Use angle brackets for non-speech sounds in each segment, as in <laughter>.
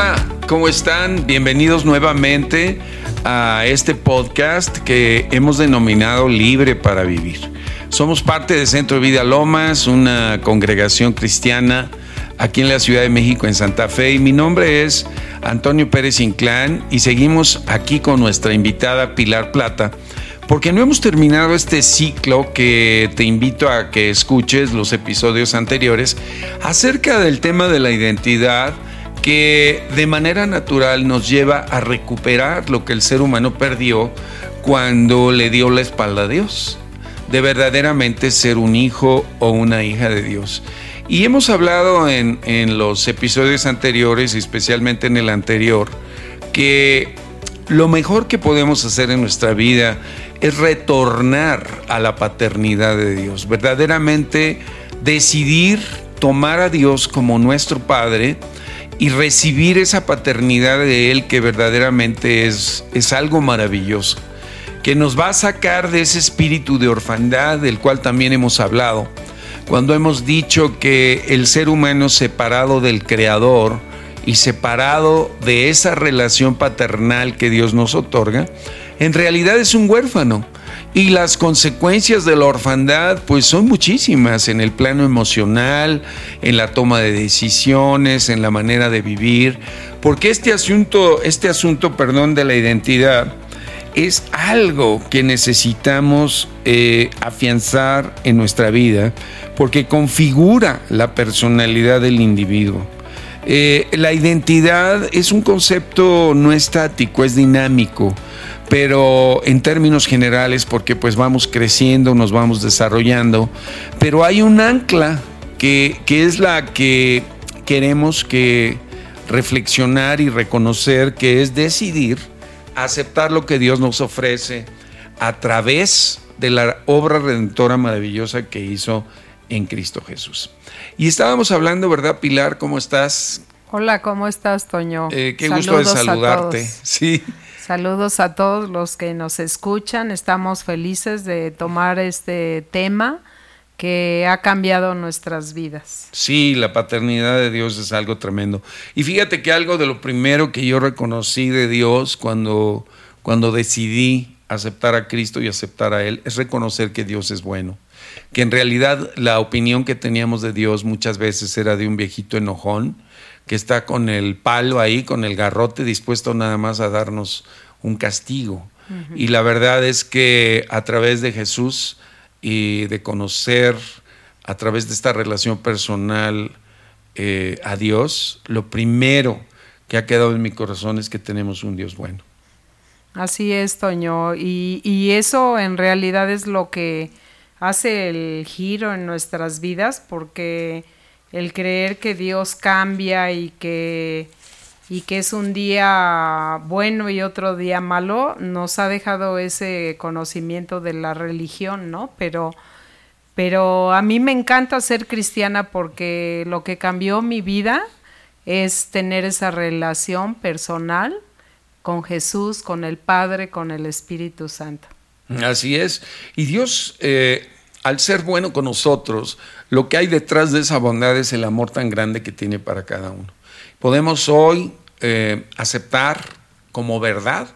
Hola, ¿cómo están? Bienvenidos nuevamente a este podcast que hemos denominado Libre para Vivir. Somos parte de Centro Vida Lomas, una congregación cristiana aquí en la Ciudad de México, en Santa Fe. Y mi nombre es Antonio Pérez Inclán y seguimos aquí con nuestra invitada Pilar Plata porque no hemos terminado este ciclo que te invito a que escuches los episodios anteriores acerca del tema de la identidad que de manera natural nos lleva a recuperar lo que el ser humano perdió cuando le dio la espalda a Dios, de verdaderamente ser un hijo o una hija de Dios. Y hemos hablado en, en los episodios anteriores, especialmente en el anterior, que lo mejor que podemos hacer en nuestra vida es retornar a la paternidad de Dios, verdaderamente decidir tomar a Dios como nuestro Padre y recibir esa paternidad de Él que verdaderamente es, es algo maravilloso, que nos va a sacar de ese espíritu de orfandad del cual también hemos hablado, cuando hemos dicho que el ser humano separado del Creador y separado de esa relación paternal que Dios nos otorga, en realidad es un huérfano. Y las consecuencias de la orfandad pues son muchísimas en el plano emocional, en la toma de decisiones, en la manera de vivir, porque este asunto, este asunto, perdón, de la identidad es algo que necesitamos eh, afianzar en nuestra vida porque configura la personalidad del individuo. Eh, la identidad es un concepto no estático, es dinámico pero en términos generales porque pues vamos creciendo, nos vamos desarrollando, pero hay un ancla que, que es la que queremos que reflexionar y reconocer que es decidir aceptar lo que Dios nos ofrece a través de la obra redentora maravillosa que hizo en Cristo Jesús. Y estábamos hablando, ¿verdad, Pilar? ¿Cómo estás? Hola, ¿cómo estás, Toño? Eh, qué gusto de saludarte. <laughs> Sí. Saludos a todos los que nos escuchan. Estamos felices de tomar este tema que ha cambiado nuestras vidas. Sí, la paternidad de Dios es algo tremendo. Y fíjate que algo de lo primero que yo reconocí de Dios cuando, cuando decidí aceptar a Cristo y aceptar a Él es reconocer que Dios es bueno. Que en realidad la opinión que teníamos de Dios muchas veces era de un viejito enojón que está con el palo ahí, con el garrote, dispuesto nada más a darnos un castigo. Y la verdad es que a través de Jesús y de conocer, a través de esta relación personal eh, a Dios, lo primero que ha quedado en mi corazón es que tenemos un Dios bueno. Así es, Toño. Y, y eso en realidad es lo que hace el giro en nuestras vidas, porque el creer que Dios cambia y que, y que es un día bueno y otro día malo, nos ha dejado ese conocimiento de la religión, ¿no? Pero, pero a mí me encanta ser cristiana porque lo que cambió mi vida es tener esa relación personal con Jesús, con el Padre, con el Espíritu Santo. Así es. Y Dios, eh, al ser bueno con nosotros, lo que hay detrás de esa bondad es el amor tan grande que tiene para cada uno. Podemos hoy eh, aceptar como verdad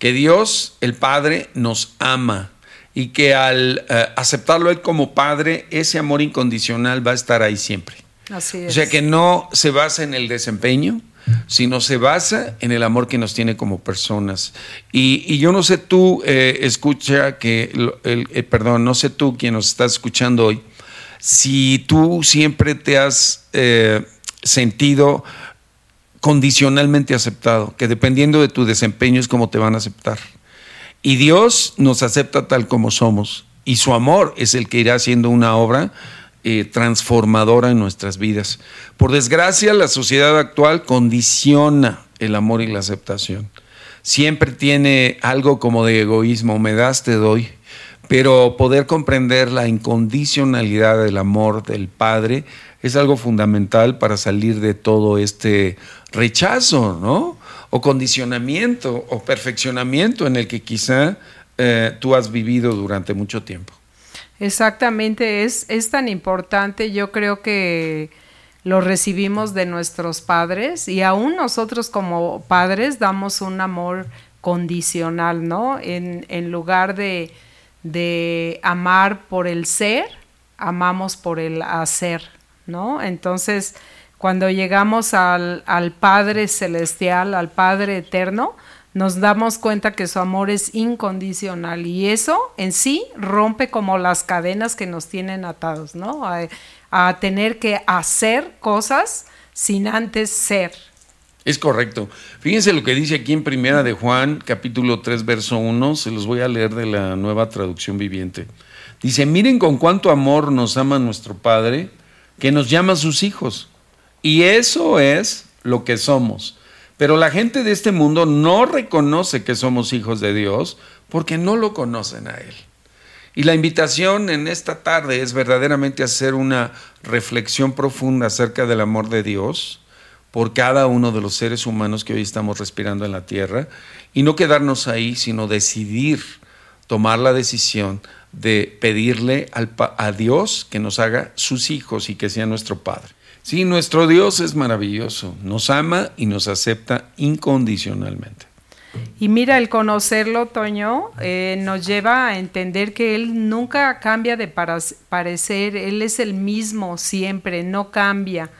que Dios, el Padre, nos ama y que al eh, aceptarlo Él como Padre, ese amor incondicional va a estar ahí siempre. Así es. O sea que no se basa en el desempeño, sino se basa en el amor que nos tiene como personas. Y, yo no sé tú, eh, escucha que, el, perdón, no sé tú quien nos estás escuchando hoy, si tú siempre te has eh, sentido condicionalmente aceptado, que dependiendo de tu desempeño es como te van a aceptar. Y Dios nos acepta tal como somos, y su amor es el que irá haciendo una obra eh, transformadora en nuestras vidas. Por desgracia, la sociedad actual condiciona el amor y la aceptación. Siempre tiene algo como de egoísmo, me das, te doy. Pero poder comprender la incondicionalidad del amor del Padre es algo fundamental para salir de todo este rechazo, ¿no? O condicionamiento o perfeccionamiento en el que quizá eh, tú has vivido durante mucho tiempo. Exactamente, es, es tan importante, yo creo que lo recibimos de nuestros padres y aún nosotros como padres damos un amor condicional, ¿no? En, en lugar de, de amar por el ser, amamos por el hacer, ¿no? Entonces, cuando llegamos al, al, Padre Celestial, al Padre Eterno, nos damos cuenta que su amor es incondicional y eso en sí rompe como las cadenas que nos tienen atados, ¿no? a tener que hacer cosas sin antes ser. Es correcto. Fíjense lo que dice aquí en Primera de Juan, capítulo 3, verso 1, se los voy a leer de la nueva traducción viviente. Dice, miren con cuánto amor nos ama nuestro Padre, que nos llama sus hijos. Y eso es lo que somos. Pero la gente de este mundo no reconoce que somos hijos de Dios porque no lo conocen a Él. Y la invitación en esta tarde es verdaderamente hacer una reflexión profunda acerca del amor de Dios por cada uno de los seres humanos que hoy estamos respirando en la tierra y no quedarnos ahí, sino decidir tomar la decisión de pedirle a Dios que nos haga sus hijos y que sea nuestro Padre. Sí, nuestro Dios es maravilloso, nos ama y nos acepta incondicionalmente. Y mira, el conocerlo, Toño, eh, nos lleva a entender que Él nunca cambia de parecer, Él es el mismo siempre, no cambia.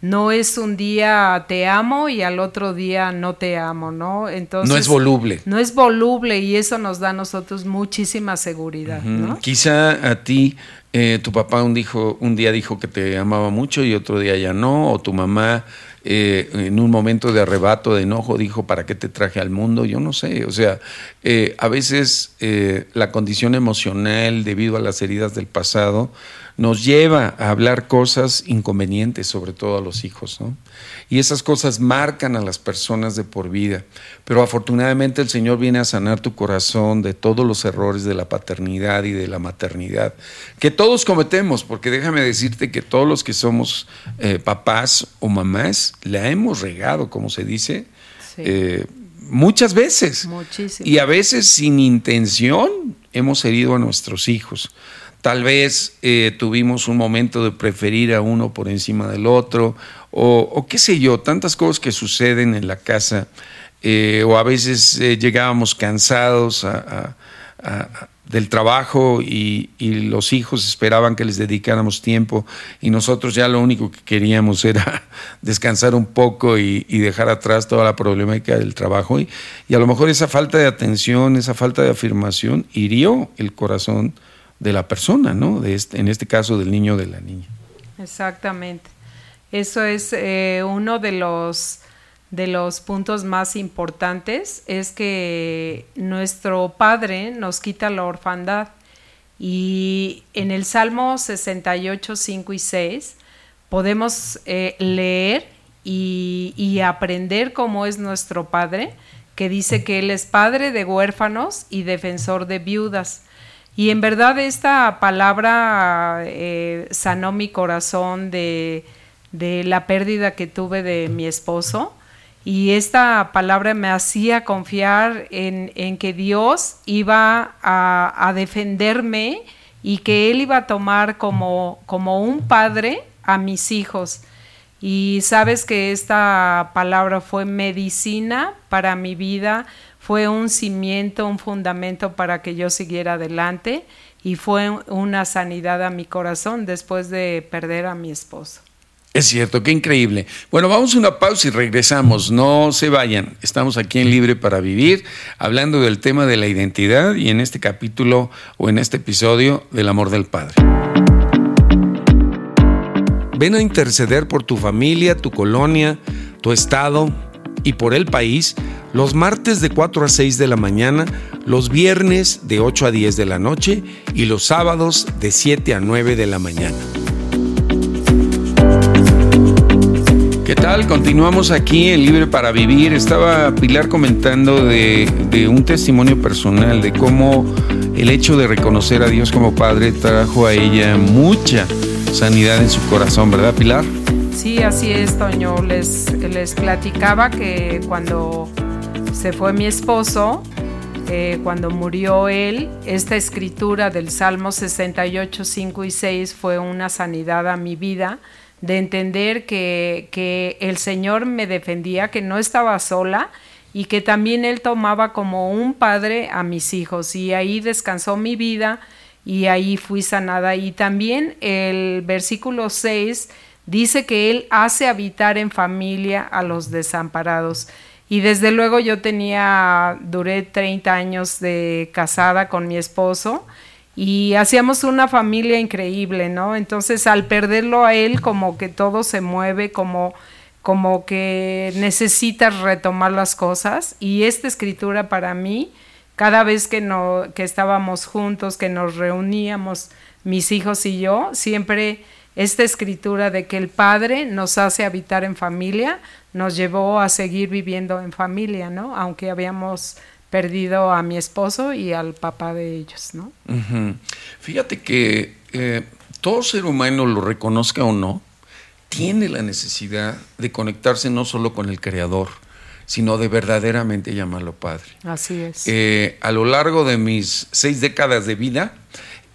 No es un día te amo y al otro día no te amo, ¿no? Entonces, no es voluble. No es voluble y eso nos da a nosotros muchísima seguridad, ¿no? Quizá a ti eh, tu papá un, dijo, un día dijo que te amaba mucho y otro día ya no, o tu mamá eh, en un momento de arrebato, de enojo, dijo, ¿para qué te traje al mundo? Yo no sé, o sea, eh, a veces eh, la condición emocional debido a las heridas del pasado nos lleva a hablar cosas inconvenientes, sobre todo a los hijos, ¿no? Y esas cosas marcan a las personas de por vida. Pero afortunadamente el Señor viene a sanar tu corazón de todos los errores de la paternidad y de la maternidad, que todos cometemos, porque déjame decirte que todos los que somos eh, papás o mamás, la hemos regado, como se dice. Eh, muchas veces. Muchísimo. Y a veces sin intención hemos herido a nuestros hijos. Tal vez eh, tuvimos un momento de preferir a uno por encima del otro, o, qué sé yo, tantas cosas que suceden en la casa, eh, o a veces eh, llegábamos cansados del trabajo y, los hijos esperaban que les dedicáramos tiempo y nosotros ya lo único que queríamos era <laughs> descansar un poco y, dejar atrás toda la problemática del trabajo y, y a lo mejor esa falta de atención, esa falta de afirmación hirió el corazón de la persona, ¿no? De este, en este caso del niño o de la niña. Exactamente. Eso es eh, uno de los, de los puntos más importantes, es que nuestro Padre nos quita la orfandad. Y en el Salmo 68, 5 y 6 podemos eh, leer y, y aprender cómo es nuestro Padre, que dice que Él es Padre de huérfanos y defensor de viudas y en verdad esta palabra eh, sanó mi corazón de, la pérdida que tuve de mi esposo. Y esta palabra me hacía confiar en, que Dios iba a, defenderme y que Él iba a tomar como, como un padre a mis hijos. Y sabes que esta palabra fue medicina para mi vida, fue un cimiento, un fundamento para que yo siguiera adelante y fue una sanidad a mi corazón después de perder a mi esposo. Es cierto, qué increíble. Bueno, vamos a una pausa y regresamos. No se vayan. Estamos aquí en Libre para Vivir, hablando del tema de la identidad y en este capítulo o en este episodio del amor del Padre. Ven a interceder por tu familia, tu colonia, tu estado y por el país los martes de 4 a 6 de la mañana, los viernes de 8 a 10 de la noche y los sábados de 7 a 9 de la mañana. ¿Qué tal? Continuamos aquí en Libre para Vivir. Estaba Pilar comentando de, de, un testimonio personal, de cómo el hecho de reconocer a Dios como Padre trajo a ella mucha sanidad en su corazón, ¿verdad Pilar? Sí, así es, Toño. Les, les platicaba que cuando se fue mi esposo, eh, cuando murió él, esta escritura del Salmo 68, 5 y 6 fue una sanidad a mi vida de entender que, que el Señor me defendía, que no estaba sola y que también Él tomaba como un padre a mis hijos y ahí descansó mi vida y ahí fui sanada. Y también el versículo 6 dice que Él hace habitar en familia a los desamparados. Y desde luego yo tenía, duré 30 años de casada con mi esposo y hacíamos una familia increíble, ¿no? Entonces al perderlo a él como que todo se mueve, como, como que necesitas retomar las cosas y esta escritura para mí, cada vez que, no, que estábamos juntos, que nos reuníamos, mis hijos y yo, siempre esta escritura de que el Padre nos hace habitar en familia, nos llevó a seguir viviendo en familia, ¿no? Aunque habíamos perdido a mi esposo y al papá de ellos, ¿no? Fíjate que eh, todo ser humano, lo reconozca o no, tiene la necesidad de conectarse no solo con el Creador, sino de verdaderamente llamarlo Padre. Así es. Eh, a lo largo de mis seis décadas de vida,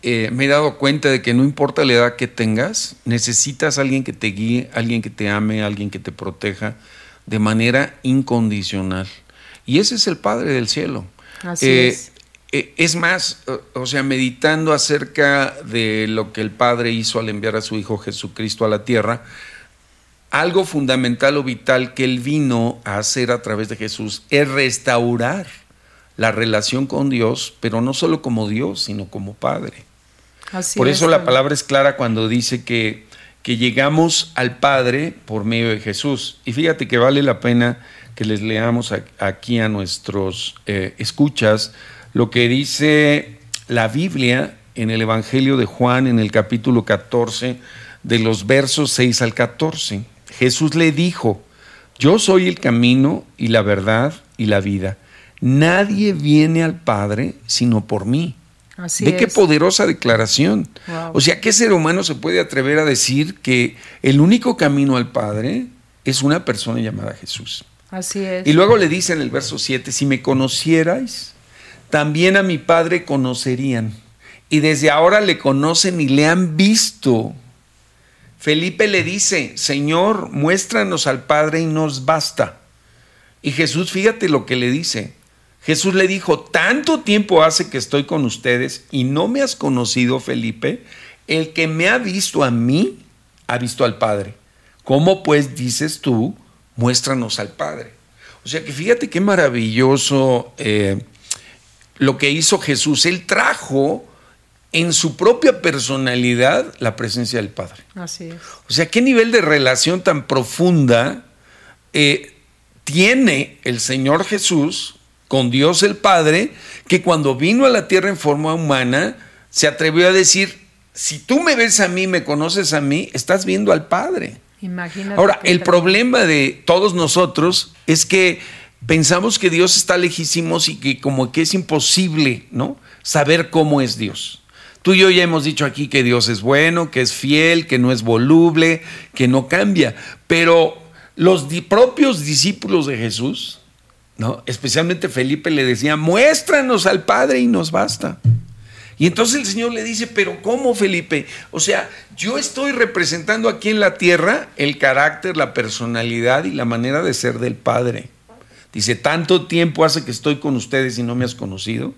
eh, me he dado cuenta de que no importa la edad que tengas, necesitas alguien que te guíe, alguien que te ame, alguien que te proteja de manera incondicional. Y ese es el Padre del cielo. Así eh, es. Eh, es más, o sea, meditando acerca de lo que el Padre hizo al enviar a su Hijo Jesucristo a la tierra, algo fundamental o vital que Él vino a hacer a través de Jesús es restaurar la relación con Dios, pero no solo como Dios, sino como Padre. Por eso la palabra es clara cuando dice que, que llegamos al Padre por medio de Jesús. Y fíjate que vale la pena que les leamos aquí a nuestros eh, escuchas lo que dice la Biblia en el Evangelio de Juan en el capítulo 14 de los versos 6 al 14. Jesús le dijo, yo soy el camino y la verdad y la vida. Nadie viene al Padre sino por mí. Ve qué poderosa declaración. O sea, ¿qué ser humano se puede atrever a decir que el único camino al Padre es una persona llamada Jesús? Así es. Y luego le dice en el verso 7, si me conocierais, también a mi Padre conocerían. Y desde ahora le conocen y le han visto. Felipe le dice, Señor, muéstranos al Padre y nos basta. Y Jesús, fíjate lo que le dice, Jesús le dijo, tanto tiempo hace que estoy con ustedes y no me has conocido, Felipe. El que me ha visto a mí, ha visto al Padre. ¿Cómo pues dices tú, muéstranos al Padre? O sea que fíjate qué maravilloso eh, lo que hizo Jesús. Él trajo en su propia personalidad la presencia del Padre. Así es. O sea, qué nivel de relación tan profunda eh, tiene el Señor Jesús con Dios el Padre, que cuando vino a la tierra en forma humana, se atrevió a decir, si tú me ves a mí, me conoces a mí, estás viendo al Padre. Imagínate Ahora, el problema de todos nosotros es que pensamos que Dios está lejísimos y que como que es imposible, ¿no? Saber cómo es Dios. Tú y yo ya hemos dicho aquí que Dios es bueno, que es fiel, que no es voluble, que no cambia, pero los propios discípulos de Jesús Especialmente Felipe le decía, muéstranos al Padre y nos basta. Y entonces el Señor le dice, pero ¿cómo Felipe? O sea, yo estoy representando aquí en la tierra el carácter, la personalidad y la manera de ser del Padre. Dice, tanto tiempo hace que estoy con ustedes y no me has conocido.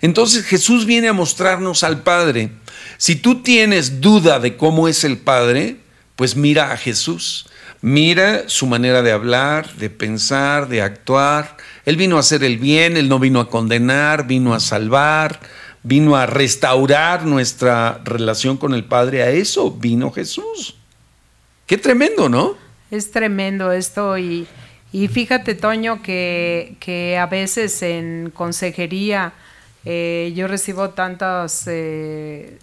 Entonces Jesús viene a mostrarnos al Padre. Si tú tienes duda de cómo es el Padre, pues mira a Jesús. Mira su manera de hablar, de pensar, de actuar. Él vino a hacer el bien, él no vino a condenar, vino a salvar, vino a restaurar nuestra relación con el Padre. A eso vino Jesús. Qué tremendo, ¿no? Es tremendo esto y, fíjate, Toño, que, que, a veces en consejería eh, yo recibo tantas, eh,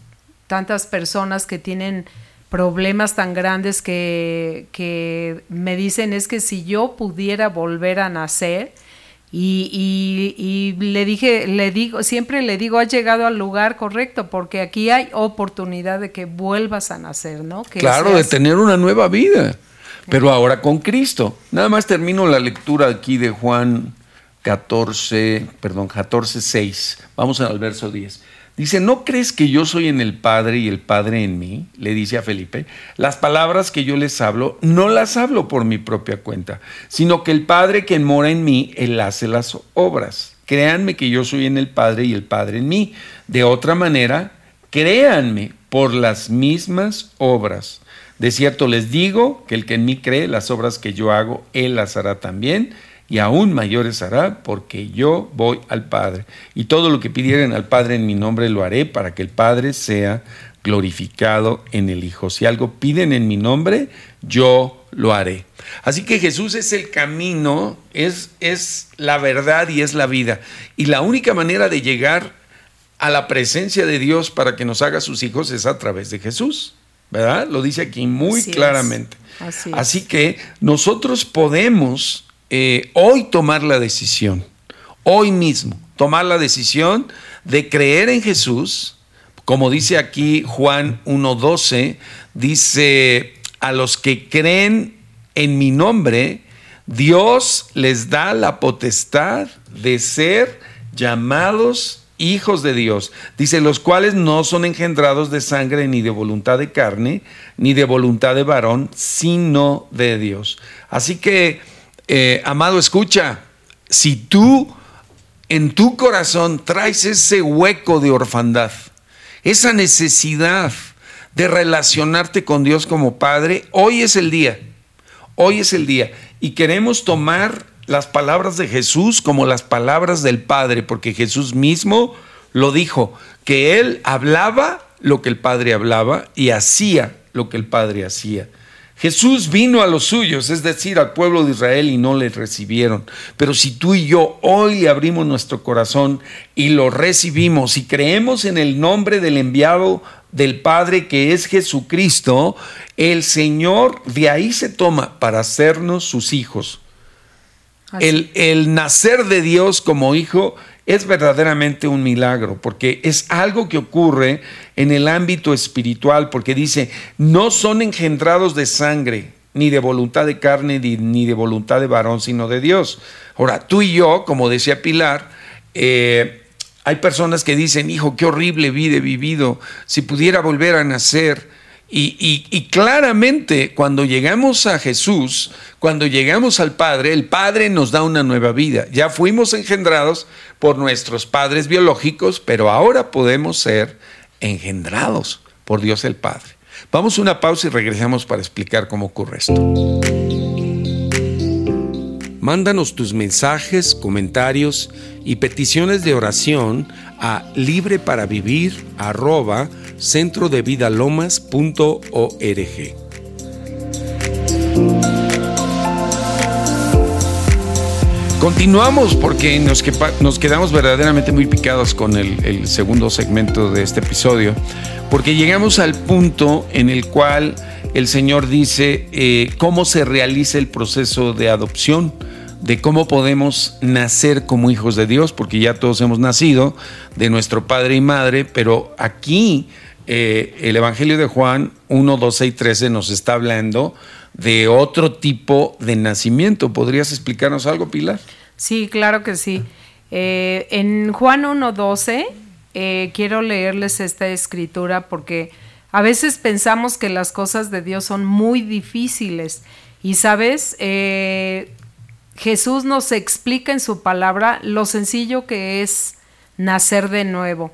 tantas personas que tienen problemas tan grandes que, que, me dicen es que si yo pudiera volver a nacer y, y, le dije, le digo, siempre le digo, has llegado al lugar correcto porque aquí hay oportunidad de que vuelvas a nacer, ¿no? Que claro, de tener una nueva vida, pero ahora con Cristo. Nada más termino la lectura aquí de Juan 14, perdón, 14, 6. Vamos al verso 10. Dice, ¿no crees que yo soy en el Padre y el Padre en mí? Le dice a Felipe, las palabras que yo les hablo, no las hablo por mi propia cuenta, sino que el Padre que mora en mí, Él hace las obras. Créanme que yo soy en el Padre y el Padre en mí. De otra manera, créanme por las mismas obras. De cierto les digo que el que en mí cree, las obras que yo hago, Él las hará también y aún mayores hará, porque yo voy al Padre. Y todo lo que pidieren al Padre en mi nombre lo haré para que el Padre sea glorificado en el Hijo. Si algo piden en mi nombre, yo lo haré. Así que Jesús es el camino, es, es la verdad y es la vida. Y la única manera de llegar a la presencia de Dios para que nos haga sus hijos es a través de Jesús. ¿Verdad? Lo dice aquí muy claramente. Así, Así que nosotros podemos eh, hoy tomar la decisión, hoy mismo, tomar la decisión de creer en Jesús, como dice aquí Juan 1.12, dice, a los que creen en mi nombre, Dios les da la potestad de ser llamados hijos de Dios. Dice, los cuales no son engendrados de sangre ni de voluntad de carne, ni de voluntad de varón, sino de Dios. Así que eh, amado, escucha, si tú en tu corazón traes ese hueco de orfandad, esa necesidad de relacionarte con Dios como Padre, hoy es el día, hoy es el día. Y queremos tomar las palabras de Jesús como las palabras del Padre, porque Jesús mismo lo dijo, que Él hablaba lo que el Padre hablaba y hacía lo que el Padre hacía. Jesús vino a los suyos, es decir, al pueblo de Israel y no le recibieron. Pero si tú y yo hoy le abrimos nuestro corazón y lo recibimos y creemos en el nombre del enviado del Padre que es Jesucristo, el Señor de ahí se toma para hacernos sus hijos. El, el, nacer de Dios como hijo es verdaderamente un milagro, porque es algo que ocurre en el ámbito espiritual, porque dice, no son engendrados de sangre, ni de voluntad de carne, ni, de voluntad de varón, sino de Dios. Ahora, tú y yo, como decía Pilar, eh, hay personas que dicen, hijo, qué horrible vida he vivido, si pudiera volver a nacer, y, claramente cuando llegamos a Jesús, cuando llegamos al Padre, el Padre nos da una nueva vida. Ya fuimos engendrados por nuestros padres biológicos, pero ahora podemos ser engendrados por Dios el Padre. Vamos a una pausa y regresamos para explicar cómo ocurre esto. Mándanos tus mensajes, comentarios y peticiones de oración a libreparavivir@centrodevidalomas.org. Continuamos porque nos, nos, quedamos verdaderamente muy picados con el, segundo segmento de este episodio, porque llegamos al punto en el cual el Señor dice eh, cómo se realiza el proceso de adopción de cómo podemos nacer como hijos de Dios, porque ya todos hemos nacido de nuestro padre y madre, pero aquí eh, el Evangelio de Juan 1, 12 y 13 nos está hablando de otro tipo de nacimiento. ¿Podrías explicarnos algo, Pilar? Sí, claro que sí. Eh, en Juan 1, 12 eh, quiero leerles esta escritura porque a veces pensamos que las cosas de Dios son muy difíciles. Y sabes, Jesús nos explica en su palabra lo sencillo que es nacer de nuevo.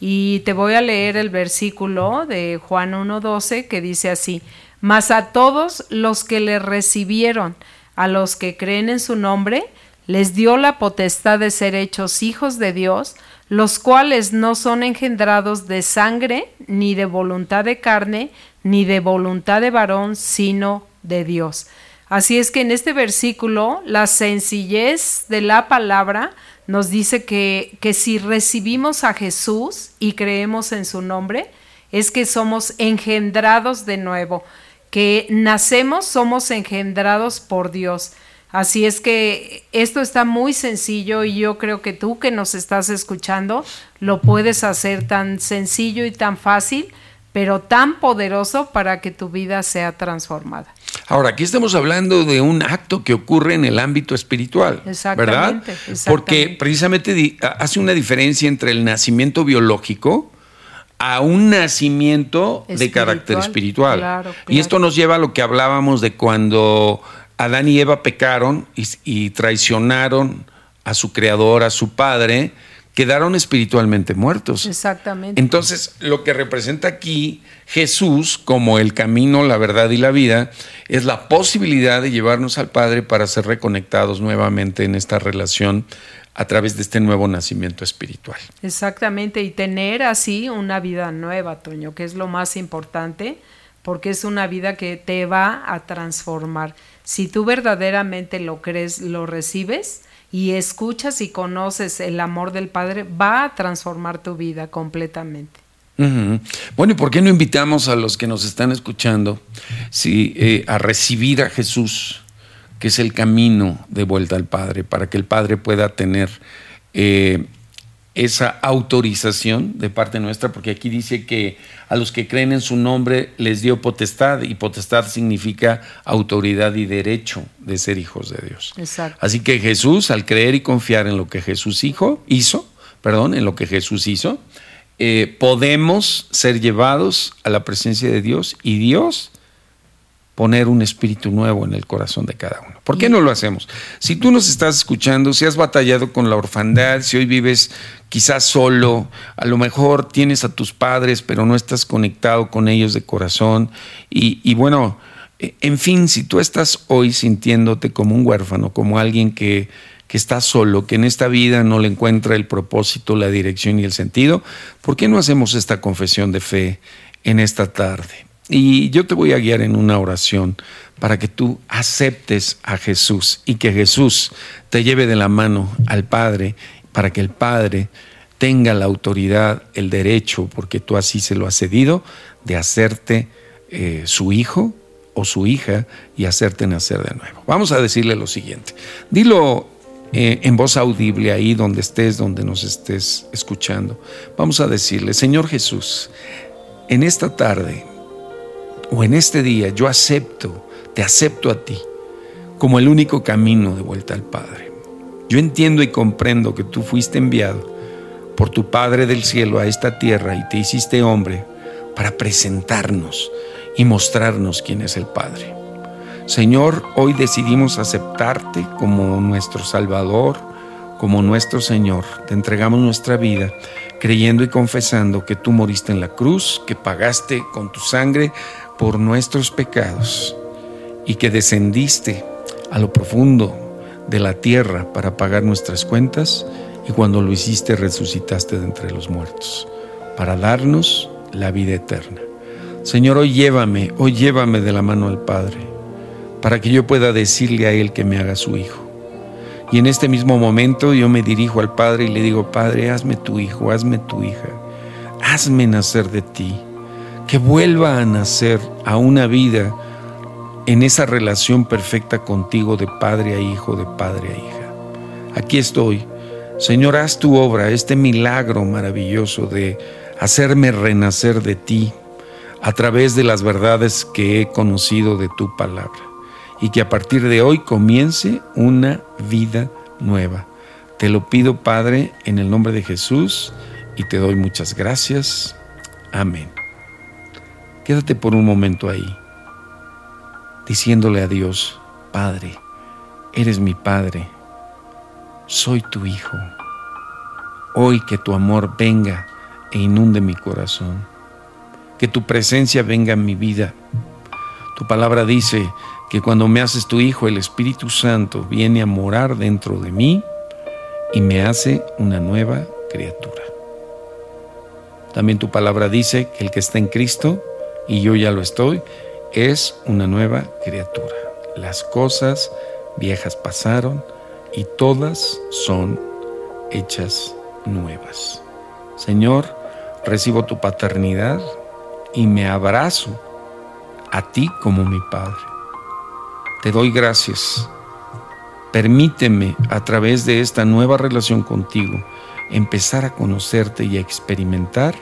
Y te voy a leer el versículo de Juan 1.12 que dice así, mas a todos los que le recibieron, a los que creen en su nombre, les dio la potestad de ser hechos hijos de Dios, los cuales no son engendrados de sangre, ni de voluntad de carne, ni de voluntad de varón, sino de Dios. Así es que en este versículo la sencillez de la palabra nos dice que, que, si recibimos a Jesús y creemos en su nombre, es que somos engendrados de nuevo, que nacemos, somos engendrados por Dios. Así es que esto está muy sencillo y yo creo que tú que nos estás escuchando lo puedes hacer tan sencillo y tan fácil, pero tan poderoso para que tu vida sea transformada. Ahora, aquí estamos hablando de un acto que ocurre en el ámbito espiritual, ¿verdad? Porque precisamente hace una diferencia entre el nacimiento biológico a un nacimiento de carácter espiritual. Y esto nos lleva a lo que hablábamos de cuando Adán y Eva pecaron y, traicionaron a su creador, a su padre, quedaron espiritualmente muertos. Exactamente. Entonces, lo que representa aquí Jesús como el camino, la verdad y la vida, es la posibilidad de llevarnos al Padre para ser reconectados nuevamente en esta relación a través de este nuevo nacimiento espiritual. Exactamente, y tener así una vida nueva, Toño, que es lo más importante, porque es una vida que te va a transformar. Si tú verdaderamente lo crees, lo recibes y escuchas y conoces el amor del Padre, va a transformar tu vida completamente. Bueno, ¿y por qué no invitamos a los que nos están escuchando eh, a recibir a Jesús? que es el camino de vuelta al Padre, para que el Padre pueda tener eh, esa autorización de parte nuestra, porque aquí dice que a los que creen en su nombre les dio potestad, y potestad significa autoridad y derecho de ser hijos de Dios. Exacto. Así que Jesús, al creer y confiar en lo que Jesús hizo, hizo perdón, en lo que Jesús hizo, eh, podemos ser llevados a la presencia de Dios y Dios poner un espíritu nuevo en el corazón de cada uno. ¿Por qué no lo hacemos? Si tú nos estás escuchando, si has batallado con la orfandad, si hoy vives quizás solo, a lo mejor tienes a tus padres, pero no estás conectado con ellos de corazón, y, bueno, eh, en fin, si tú estás hoy sintiéndote como un huérfano, como alguien que, que está solo, que en esta vida no le encuentra el propósito, la dirección y el sentido, ¿por qué no hacemos esta confesión de fe en esta tarde? Y yo te voy a guiar en una oración para que tú aceptes a Jesús y que Jesús te lleve de la mano al Padre, para que el Padre tenga la autoridad, el derecho, porque tú así se lo has cedido, de hacerte eh, su hijo o su hija y hacerte nacer de nuevo. Vamos a decirle lo siguiente. Dilo eh, en voz audible ahí donde estés, donde nos estés escuchando. Vamos a decirle, Señor Jesús, en esta tarde, o en este día yo acepto, te acepto a ti como el único camino de vuelta al Padre. Yo entiendo y comprendo que tú fuiste enviado por tu Padre del cielo a esta tierra y te hiciste hombre para presentarnos y mostrarnos quién es el Padre. Señor, hoy decidimos aceptarte como nuestro Salvador, como nuestro Señor. Te entregamos nuestra vida creyendo y confesando que tú moriste en la cruz, que pagaste con tu sangre por nuestros pecados y que descendiste a lo profundo de la tierra para pagar nuestras cuentas y cuando lo hiciste resucitaste de entre los muertos para darnos la vida eterna. Señor, hoy llévame, hoy llévame de la mano al Padre para que yo pueda decirle a Él que me haga su hijo. Y en este mismo momento yo me dirijo al Padre y le digo, Padre, hazme tu hijo, hazme tu hija, hazme nacer de ti que vuelva a nacer a una vida en esa relación perfecta contigo de padre a hijo, de padre a hija. Aquí estoy. Señor, haz tu obra, este milagro maravilloso de hacerme renacer de ti a través de las verdades que he conocido de tu palabra y que a partir de hoy comience una vida nueva. Te lo pido, Padre, en el nombre de Jesús y te doy muchas gracias. Amén. Quédate por un momento ahí, diciéndole a Dios, Padre, eres mi Padre, soy tu Hijo. Hoy que tu amor venga e inunde mi corazón, que tu presencia venga en mi vida. Tu palabra dice que cuando me haces tu Hijo, el Espíritu Santo viene a morar dentro de mí y me hace una nueva criatura. También tu palabra dice que el que está en Cristo y yo ya lo estoy, es una nueva criatura. Las cosas viejas pasaron y todas son hechas nuevas. Señor, recibo tu paternidad y me abrazo a ti como mi Padre. Te doy gracias. Permíteme a través de esta nueva relación contigo empezar a conocerte y a experimentar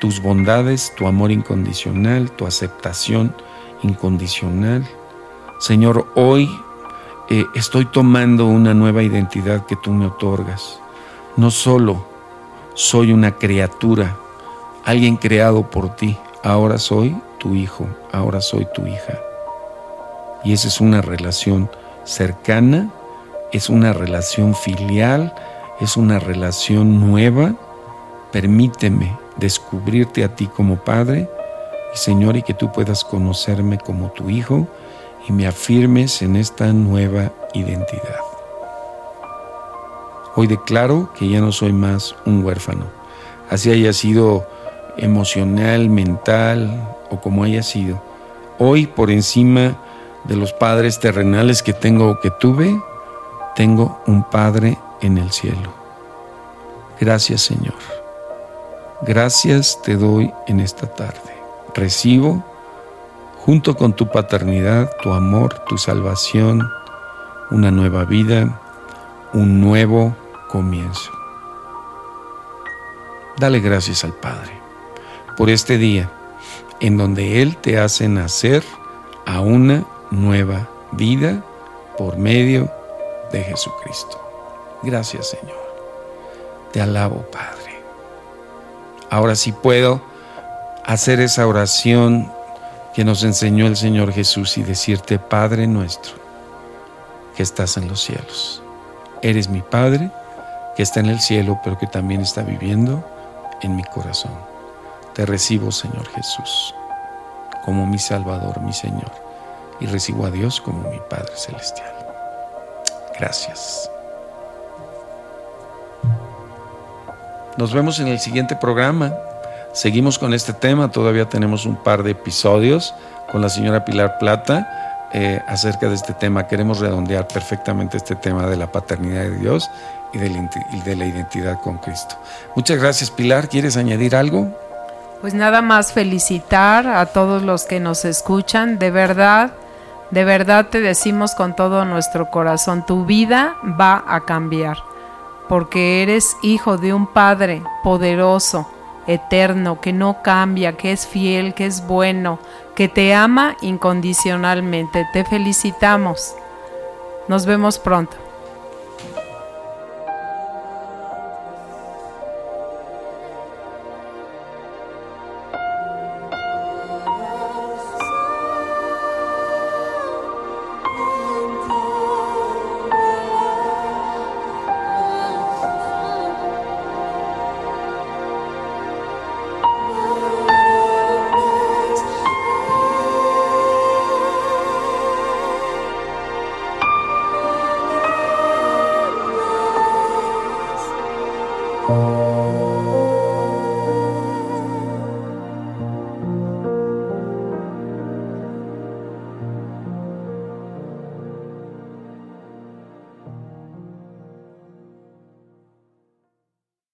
tus bondades, tu amor incondicional, tu aceptación incondicional. Señor, hoy eh, estoy tomando una nueva identidad que tú me otorgas. No solo soy una criatura alguien creado por ti. Ahora soy tu hijo, ahora soy tu hija. Y esa es una relación cercana, es una relación filial, es una relación nueva. Permíteme descubrirte a ti como Padre y Señor y que tú puedas conocerme como tu Hijo y me afirmes en esta nueva identidad. Hoy declaro que ya no soy más un huérfano, así haya sido emocional, mental o como haya sido. Hoy por encima de los padres terrenales que tengo o que tuve, tengo un Padre en el cielo. Gracias Señor. Gracias te doy en esta tarde. Recibo junto con tu paternidad, tu amor, tu salvación, una nueva vida, un nuevo comienzo. Dale gracias al Padre por este día en donde Él te hace nacer a una nueva vida por medio de Jesucristo. Gracias Señor. Te alabo Padre. Ahora sí puedo hacer esa oración que nos enseñó el Señor Jesús y decirte, Padre nuestro, que estás en los cielos. Eres mi Padre, que está en el cielo, pero que también está viviendo en mi corazón. Te recibo, Señor Jesús, como mi Salvador, mi Señor, y recibo a Dios como mi Padre Celestial. Gracias. Nos vemos en el siguiente programa. Seguimos con este tema, todavía tenemos un par de episodios con la señora Pilar Plata eh, acerca de este tema. Queremos redondear perfectamente este tema de la paternidad de Dios y de, la, y de la identidad con Cristo. Muchas gracias Pilar, ¿quieres añadir algo? Pues nada más felicitar a todos los que nos escuchan, de verdad, de verdad te decimos con todo nuestro corazón, tu vida va a cambiar, porque eres hijo de un Padre poderoso eterno, que no cambia, que es fiel, que es bueno, que te ama incondicionalmente. Te felicitamos. Nos vemos pronto.